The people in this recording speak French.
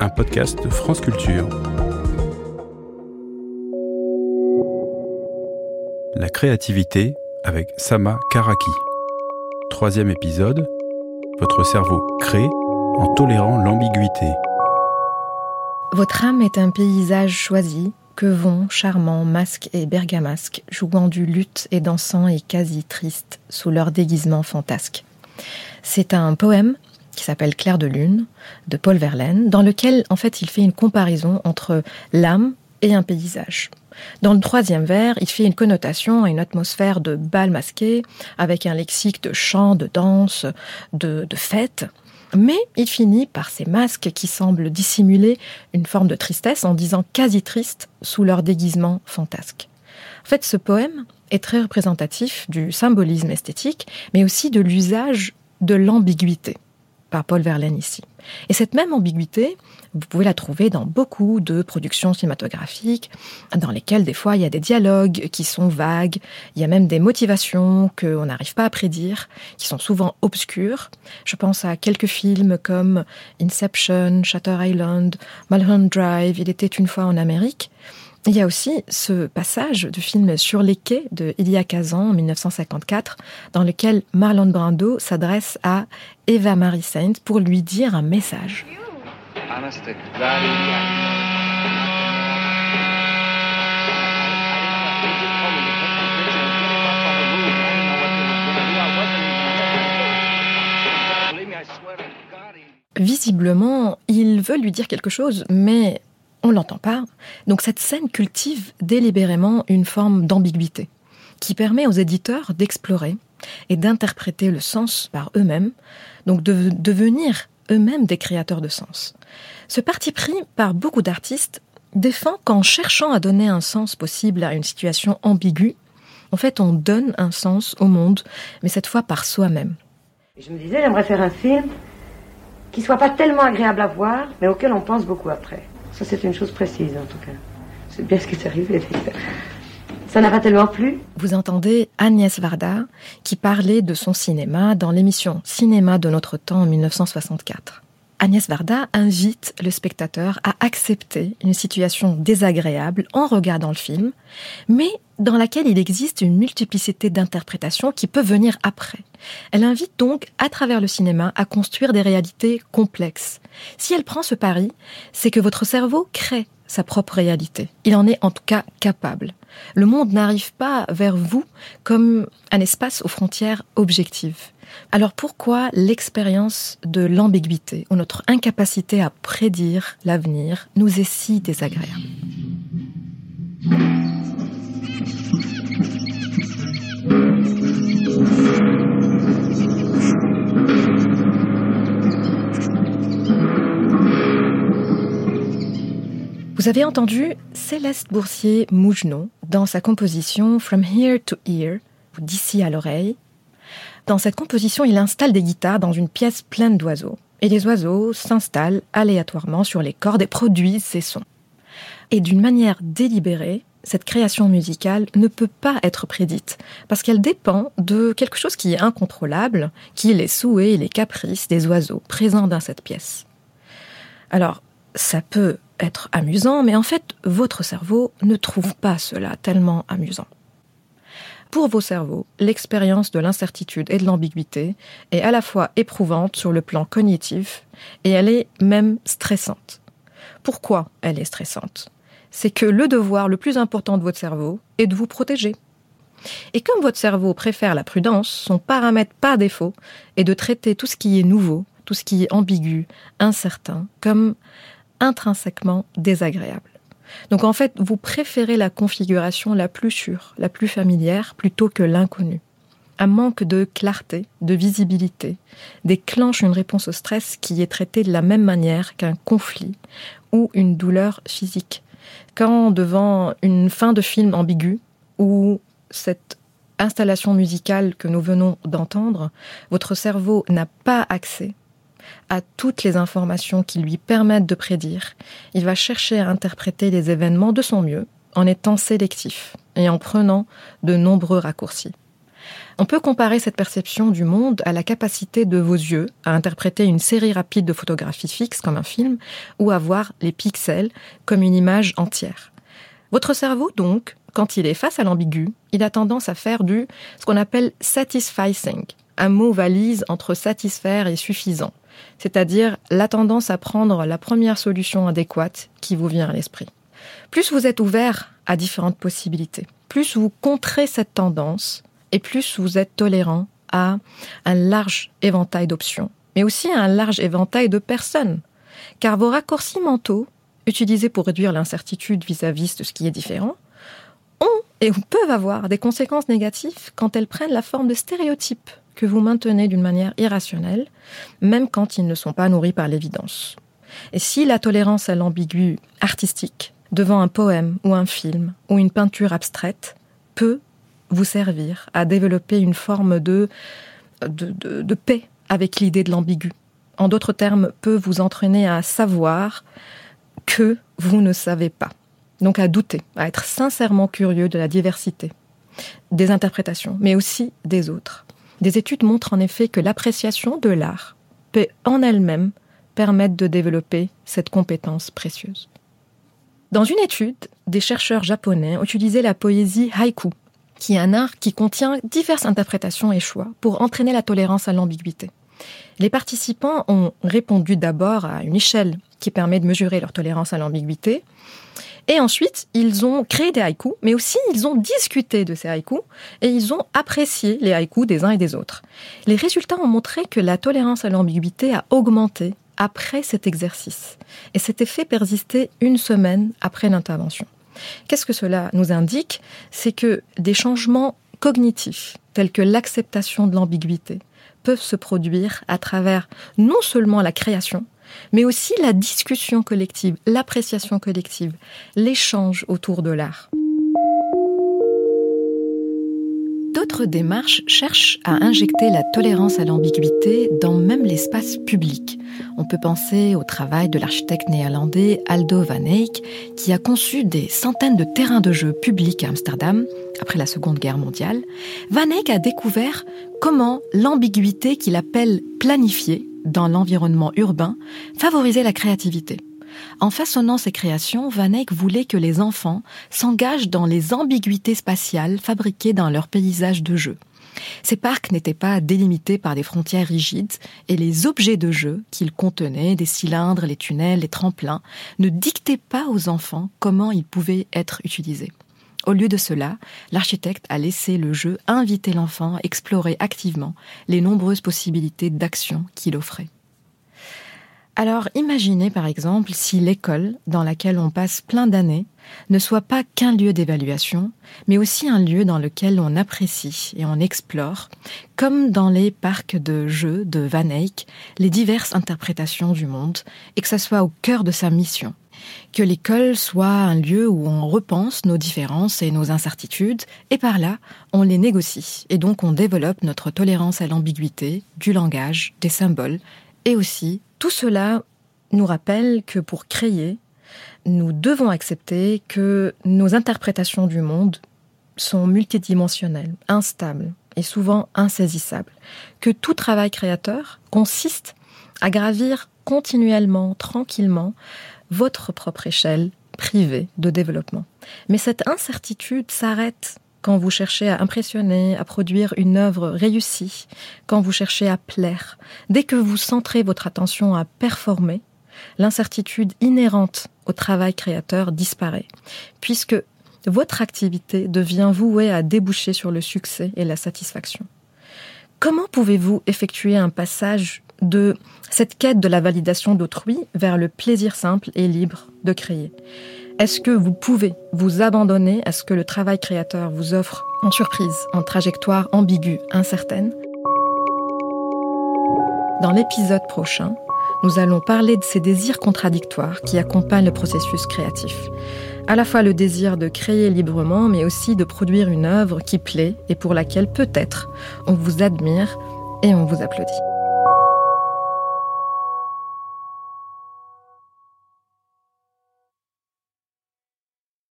un podcast de France Culture. La créativité avec Sama Karaki. Troisième épisode, votre cerveau crée en tolérant l'ambiguïté. Votre âme est un paysage choisi, que vont, charmant, masque et bergamasque, jouant du luth et dansant et quasi triste sous leur déguisement fantasque. C'est un poème qui s'appelle Clair de lune de Paul Verlaine, dans lequel en fait il fait une comparaison entre l'âme et un paysage. Dans le troisième vers, il fait une connotation à une atmosphère de bal masqué, avec un lexique de chant, de danse, de, de fête. Mais il finit par ces masques qui semblent dissimuler une forme de tristesse en disant quasi triste sous leur déguisement fantasque. En fait, ce poème est très représentatif du symbolisme esthétique, mais aussi de l'usage de l'ambiguïté par Paul Verlaine ici. Et cette même ambiguïté, vous pouvez la trouver dans beaucoup de productions cinématographiques, dans lesquelles des fois il y a des dialogues qui sont vagues, il y a même des motivations qu'on n'arrive pas à prédire, qui sont souvent obscures. Je pense à quelques films comme Inception, Shutter Island, Mulholland Drive, Il était une fois en Amérique, il y a aussi ce passage de film Sur les quais de Ilya Kazan en 1954, dans lequel Marlon Brando s'adresse à Eva Marie Saint pour lui dire un message. Visiblement, il veut lui dire quelque chose, mais on l'entend pas. Donc cette scène cultive délibérément une forme d'ambiguïté qui permet aux éditeurs d'explorer et d'interpréter le sens par eux-mêmes, donc de devenir eux-mêmes des créateurs de sens. Ce parti pris par beaucoup d'artistes défend qu'en cherchant à donner un sens possible à une situation ambiguë, en fait on donne un sens au monde, mais cette fois par soi-même. Je me disais, j'aimerais faire un film qui soit pas tellement agréable à voir, mais auquel on pense beaucoup après. Ça, c'est une chose précise, en tout cas. C'est bien ce qui est arrivé. Ça n'a pas tellement plu. Vous entendez Agnès Varda qui parlait de son cinéma dans l'émission Cinéma de notre temps en 1964. Agnès Varda invite le spectateur à accepter une situation désagréable en regardant le film, mais dans laquelle il existe une multiplicité d'interprétations qui peut venir après. Elle invite donc, à travers le cinéma, à construire des réalités complexes. Si elle prend ce pari, c'est que votre cerveau crée sa propre réalité. Il en est en tout cas capable. Le monde n'arrive pas vers vous comme un espace aux frontières objectives. Alors pourquoi l'expérience de l'ambiguïté ou notre incapacité à prédire l'avenir nous est si désagréable? Vous avez entendu Céleste Boursier-Mougenot dans sa composition From Here to Ear, d'ici à l'oreille. Dans cette composition, il installe des guitares dans une pièce pleine d'oiseaux. Et les oiseaux s'installent aléatoirement sur les cordes et produisent ces sons. Et d'une manière délibérée, cette création musicale ne peut pas être prédite, parce qu'elle dépend de quelque chose qui est incontrôlable, qui est les souhaits et les caprices des oiseaux présents dans cette pièce. Alors, ça peut être amusant, mais en fait, votre cerveau ne trouve pas cela tellement amusant. Pour vos cerveaux, l'expérience de l'incertitude et de l'ambiguïté est à la fois éprouvante sur le plan cognitif et elle est même stressante. Pourquoi elle est stressante? C'est que le devoir le plus important de votre cerveau est de vous protéger. Et comme votre cerveau préfère la prudence, son paramètre par défaut est de traiter tout ce qui est nouveau, tout ce qui est ambigu, incertain, comme intrinsèquement désagréable. Donc en fait, vous préférez la configuration la plus sûre, la plus familière, plutôt que l'inconnu. Un manque de clarté, de visibilité, déclenche une réponse au stress qui est traitée de la même manière qu'un conflit ou une douleur physique. Quand devant une fin de film ambiguë ou cette installation musicale que nous venons d'entendre, votre cerveau n'a pas accès à toutes les informations qui lui permettent de prédire. Il va chercher à interpréter les événements de son mieux en étant sélectif et en prenant de nombreux raccourcis. On peut comparer cette perception du monde à la capacité de vos yeux à interpréter une série rapide de photographies fixes comme un film ou à voir les pixels comme une image entière. Votre cerveau, donc, quand il est face à l'ambigu, il a tendance à faire du ce qu'on appelle satisficing, un mot valise entre satisfaire et suffisant, c'est-à-dire la tendance à prendre la première solution adéquate qui vous vient à l'esprit. Plus vous êtes ouvert à différentes possibilités, plus vous contrez cette tendance et plus vous êtes tolérant à un large éventail d'options, mais aussi à un large éventail de personnes. Car vos raccourcis mentaux, utilisés pour réduire l'incertitude vis-à-vis de ce qui est différent, et peuvent avoir des conséquences négatives quand elles prennent la forme de stéréotypes que vous maintenez d'une manière irrationnelle, même quand ils ne sont pas nourris par l'évidence. Et si la tolérance à l'ambigu artistique devant un poème ou un film ou une peinture abstraite peut vous servir à développer une forme de, de, de, paix avec l'idée de l'ambigu. En d'autres termes, peut vous entraîner à savoir que vous ne savez pas. Donc à douter, à être sincèrement curieux de la diversité des interprétations, mais aussi des autres. Des études montrent en effet que l'appréciation de l'art peut en elle-même permettre de développer cette compétence précieuse. Dans une étude, des chercheurs japonais ont utilisé la poésie haïku, qui est un art qui contient diverses interprétations et choix pour entraîner la tolérance à l'ambiguïté. Les participants ont répondu d'abord à une échelle qui permet de mesurer leur tolérance à l'ambiguïté, et ensuite, ils ont créé des haïkus, mais aussi ils ont discuté de ces haïkus et ils ont apprécié les haïkus des uns et des autres. Les résultats ont montré que la tolérance à l'ambiguïté a augmenté après cet exercice. Et cet effet persistait une semaine après l'intervention. Qu'est-ce que cela nous indique? C'est que des changements cognitifs, tels que l'acceptation de l'ambiguïté, peuvent se produire à travers non seulement la création, mais aussi la discussion collective, l'appréciation collective, l'échange autour de l'art. D'autres démarches cherchent à injecter la tolérance à l'ambiguïté dans même l'espace public. On peut penser au travail de l'architecte néerlandais Aldo van Eyck, qui a conçu des centaines de terrains de jeu publics à Amsterdam après la Seconde Guerre mondiale. Van Eyck a découvert comment l'ambiguïté qu'il appelle planifiée dans l'environnement urbain favorisait la créativité. En façonnant ses créations, Van Eyck voulait que les enfants s'engagent dans les ambiguïtés spatiales fabriquées dans leur paysage de jeu. Ces parcs n'étaient pas délimités par des frontières rigides et les objets de jeu qu'ils contenaient, des cylindres, les tunnels, les tremplins, ne dictaient pas aux enfants comment ils pouvaient être utilisés. Au lieu de cela, l'architecte a laissé le jeu inviter l'enfant à explorer activement les nombreuses possibilités d'action qu'il offrait. Alors imaginez par exemple si l'école, dans laquelle on passe plein d'années, ne soit pas qu'un lieu d'évaluation, mais aussi un lieu dans lequel on apprécie et on explore, comme dans les parcs de jeux de Van Eyck, les diverses interprétations du monde, et que ça soit au cœur de sa mission. Que l'école soit un lieu où on repense nos différences et nos incertitudes, et par là, on les négocie, et donc on développe notre tolérance à l'ambiguïté, du langage, des symboles, et aussi tout cela nous rappelle que pour créer, nous devons accepter que nos interprétations du monde sont multidimensionnelles, instables et souvent insaisissables, que tout travail créateur consiste à gravir continuellement, tranquillement, votre propre échelle privée de développement. Mais cette incertitude s'arrête quand vous cherchez à impressionner, à produire une œuvre réussie, quand vous cherchez à plaire, dès que vous centrez votre attention à performer, l'incertitude inhérente au travail créateur disparaît, puisque votre activité devient vouée à déboucher sur le succès et la satisfaction. Comment pouvez-vous effectuer un passage de cette quête de la validation d'autrui vers le plaisir simple et libre de créer est-ce que vous pouvez vous abandonner à ce que le travail créateur vous offre en surprise, en trajectoire ambiguë, incertaine? Dans l'épisode prochain, nous allons parler de ces désirs contradictoires qui accompagnent le processus créatif. À la fois le désir de créer librement, mais aussi de produire une œuvre qui plaît et pour laquelle peut-être on vous admire et on vous applaudit.